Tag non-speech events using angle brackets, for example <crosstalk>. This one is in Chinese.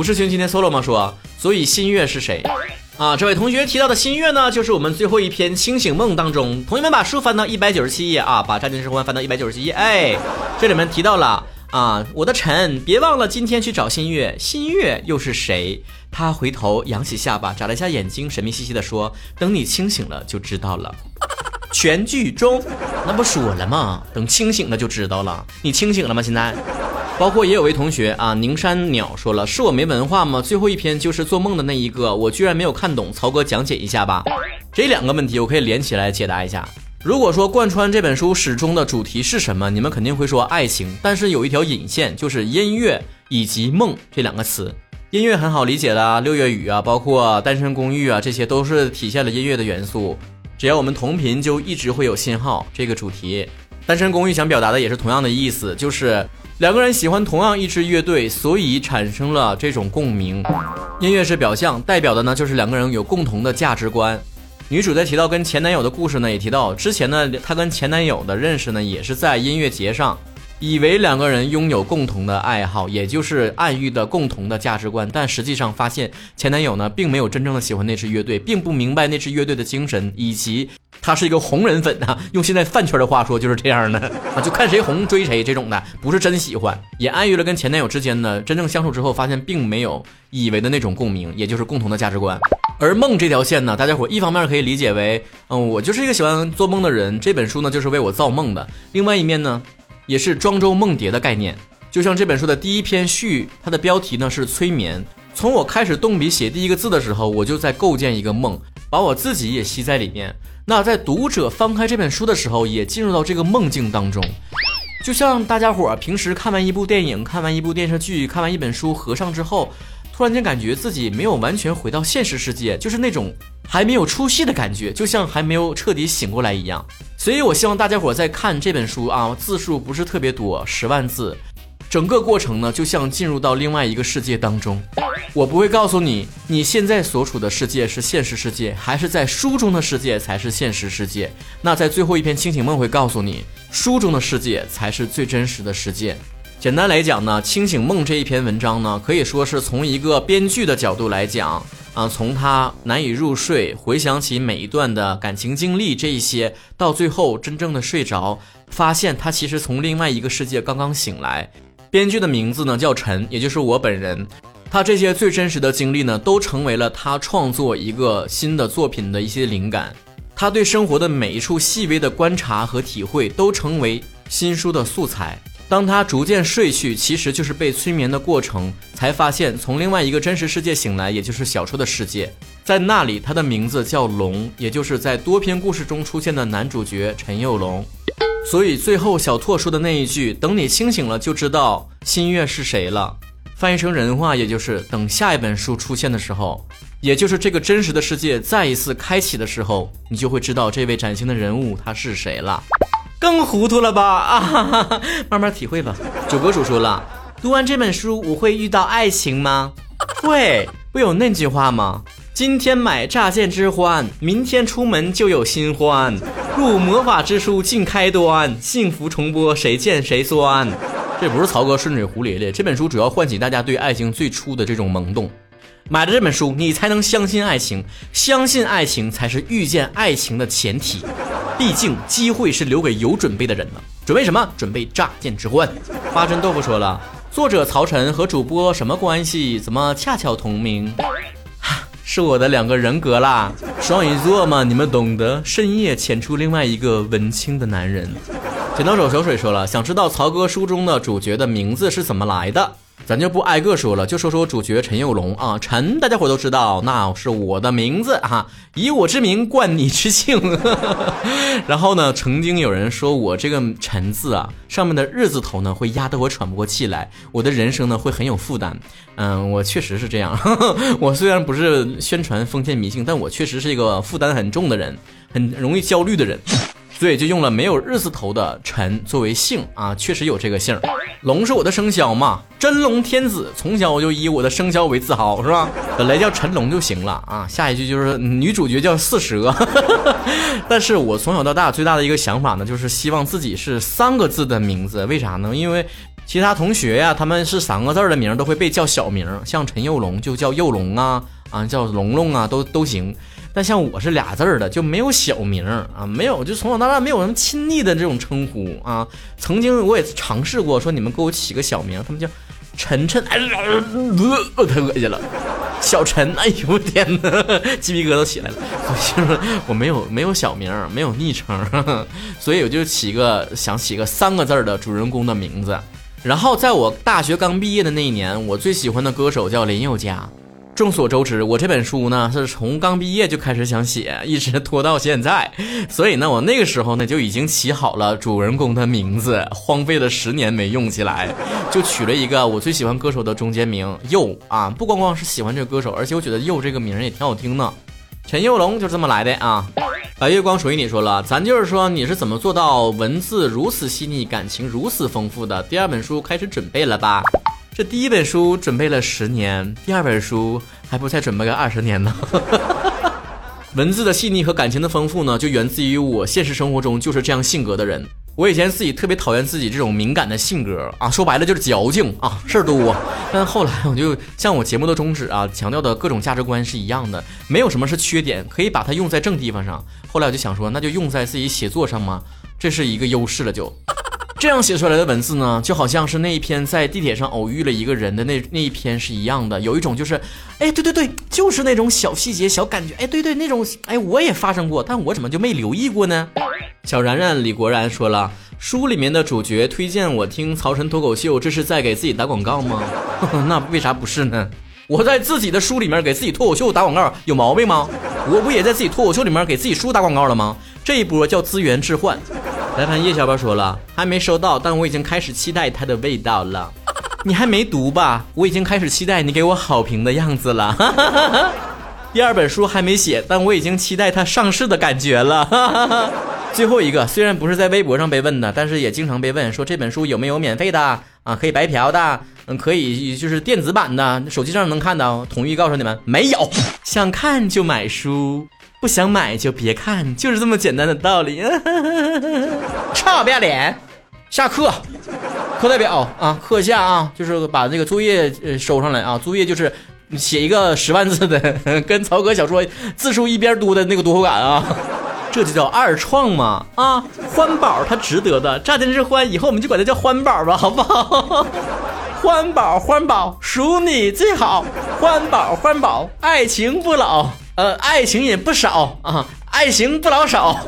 不是星期天 solo 吗？说，所以新月是谁？啊，这位同学提到的新月呢，就是我们最后一篇清醒梦当中。同学们把书翻到一百九十七页啊，把《战争之环》翻到一百九十七页。哎，这里面提到了啊，我的臣，别忘了今天去找新月。新月又是谁？他回头扬起下巴，眨了一下眼睛，神秘兮兮的说：“等你清醒了就知道了。”全剧终，那不说了吗？等清醒了就知道了。你清醒了吗？现在？包括也有位同学啊，宁山鸟说了，是我没文化吗？最后一篇就是做梦的那一个，我居然没有看懂。曹哥讲解一下吧。这两个问题我可以连起来解答一下。如果说贯穿这本书始终的主题是什么，你们肯定会说爱情，但是有一条引线就是音乐以及梦这两个词。音乐很好理解的啊，六月雨啊，包括单身公寓啊，这些都是体现了音乐的元素。只要我们同频，就一直会有信号。这个主题，单身公寓想表达的也是同样的意思，就是。两个人喜欢同样一支乐队，所以产生了这种共鸣。音乐是表象，代表的呢就是两个人有共同的价值观。女主在提到跟前男友的故事呢，也提到之前呢，她跟前男友的认识呢，也是在音乐节上，以为两个人拥有共同的爱好，也就是暗喻的共同的价值观，但实际上发现前男友呢，并没有真正的喜欢那支乐队，并不明白那支乐队的精神以及。他是一个红人粉啊，用现在饭圈的话说就是这样的 <laughs> 啊，就看谁红追谁这种的，不是真喜欢，也暗喻了跟前男友之间呢，真正相处之后发现并没有以为的那种共鸣，也就是共同的价值观。而梦这条线呢，大家伙一方面可以理解为，嗯，我就是一个喜欢做梦的人，这本书呢就是为我造梦的；另外一面呢，也是庄周梦蝶的概念，就像这本书的第一篇序，它的标题呢是催眠。从我开始动笔写第一个字的时候，我就在构建一个梦，把我自己也吸在里面。那在读者翻开这本书的时候，也进入到这个梦境当中，就像大家伙儿平时看完一部电影、看完一部电视剧、看完一本书，合上之后，突然间感觉自己没有完全回到现实世界，就是那种还没有出戏的感觉，就像还没有彻底醒过来一样。所以我希望大家伙在看这本书啊，字数不是特别多，十万字。整个过程呢，就像进入到另外一个世界当中。我不会告诉你，你现在所处的世界是现实世界，还是在书中的世界才是现实世界。那在最后一篇清醒梦会告诉你，书中的世界才是最真实的世界。简单来讲呢，清醒梦这一篇文章呢，可以说是从一个编剧的角度来讲啊，从他难以入睡，回想起每一段的感情经历这一些，到最后真正的睡着，发现他其实从另外一个世界刚刚醒来。编剧的名字呢叫陈，也就是我本人。他这些最真实的经历呢，都成为了他创作一个新的作品的一些灵感。他对生活的每一处细微的观察和体会，都成为新书的素材。当他逐渐睡去，其实就是被催眠的过程，才发现从另外一个真实世界醒来，也就是小说的世界。在那里，他的名字叫龙，也就是在多篇故事中出现的男主角陈佑龙。所以最后小拓说的那一句“等你清醒了就知道新月是谁了”，翻译成人话，也就是等下一本书出现的时候，也就是这个真实的世界再一次开启的时候，你就会知道这位崭新的人物他是谁了。更糊涂了吧？啊哈哈，<laughs> 慢慢体会吧。九哥叔叔了，读完这本书我会遇到爱情吗？<laughs> 会，不有那句话吗？今天买乍见之欢，明天出门就有新欢。入魔法之书尽开端，幸福重播谁见谁酸。这不是曹哥顺嘴胡咧咧，这本书主要唤起大家对爱情最初的这种萌动。买了这本书，你才能相信爱情，相信爱情才是遇见爱情的前提。毕竟机会是留给有准备的人的。准备什么？准备乍见之欢。花针豆腐说了，作者曹晨和主播什么关系？怎么恰巧同名？是我的两个人格啦，双鱼座嘛，你们懂得。深夜潜出另外一个文青的男人。剪刀手小水说了，想知道曹哥书中的主角的名字是怎么来的。咱就不挨个说了，就说说主角陈佑龙啊，陈大家伙都知道，那是我的名字啊，以我之名冠你之姓。<laughs> 然后呢，曾经有人说我这个陈字啊，上面的日字头呢，会压得我喘不过气来，我的人生呢会很有负担。嗯，我确实是这样。<laughs> 我虽然不是宣传封建迷信，但我确实是一个负担很重的人，很容易焦虑的人。所以就用了没有日字头的陈作为姓啊，确实有这个姓。龙是我的生肖嘛，真龙天子，从小我就以我的生肖为自豪，是吧？本来叫陈龙就行了啊。下一句就是女主角叫四蛇，<laughs> 但是我从小到大最大的一个想法呢，就是希望自己是三个字的名字，为啥呢？因为。其他同学呀，他们是三个字的名都会被叫小名，像陈佑龙就叫佑龙啊，啊叫龙龙啊，都都行。但像我是俩字儿的，就没有小名啊，没有，就从小到大没有什么亲昵的这种称呼啊。曾经我也尝试过，说你们给我起个小名，他们叫晨晨，哎，呃，太恶心了。小陈，哎呦天哪，鸡皮疙瘩起来了。就是我没有没有小名，没有昵称，所以我就起个想起个三个字的主人公的名字。然后在我大学刚毕业的那一年，我最喜欢的歌手叫林宥嘉。众所周知，我这本书呢是从刚毕业就开始想写，一直拖到现在。所以呢，我那个时候呢就已经起好了主人公的名字，荒废了十年没用起来，就取了一个我最喜欢歌手的中间名佑啊。不光光是喜欢这个歌手，而且我觉得佑这个名也挺好听的。陈佑龙就这么来的啊。白月光属于你说了，咱就是说你是怎么做到文字如此细腻，感情如此丰富的？第二本书开始准备了吧？这第一本书准备了十年，第二本书还不再准备个二十年呢。<laughs> 文字的细腻和感情的丰富呢，就源自于我现实生活中就是这样性格的人。我以前自己特别讨厌自己这种敏感的性格啊，说白了就是矫情啊，事儿多。<laughs> 但后来我就像我节目的宗旨啊，强调的各种价值观是一样的，没有什么是缺点，可以把它用在正地方上。后来我就想说，那就用在自己写作上吗？这是一个优势了就。这样写出来的文字呢，就好像是那一篇在地铁上偶遇了一个人的那那一篇是一样的，有一种就是，哎，对对对，就是那种小细节、小感觉，哎，对对，那种，哎，我也发生过，但我怎么就没留意过呢？小然然李国然说了，书里面的主角推荐我听曹晨脱口秀，这是在给自己打广告吗？<laughs> 那为啥不是呢？我在自己的书里面给自己脱口秀打广告有毛病吗？我不也在自己脱口秀里面给自己书打广告了吗？这一波叫资源置换。来看叶小宝说了，还没收到，但我已经开始期待它的味道了。<laughs> 你还没读吧？我已经开始期待你给我好评的样子了。<laughs> 第二本书还没写，但我已经期待它上市的感觉了。<laughs> 最后一个，虽然不是在微博上被问的，但是也经常被问，说这本书有没有免费的啊？可以白嫖的，嗯，可以就是电子版的，手机上能看到。统一告诉你们，没有。想看就买书。不想买就别看，就是这么简单的道理。<laughs> 臭不要脸！下课，课代表啊，课下啊，就是把这个作业呃收上来啊。作业就是写一个十万字的，<laughs> 跟曹格小说字数一边多的那个读后感啊。这就叫二创嘛啊！欢宝他值得的，乍见之欢，以后我们就管他叫欢宝吧，好不好？<laughs> 欢宝欢宝，属你最好。欢宝欢宝，爱情不老。呃，爱情也不少啊，爱情不老少。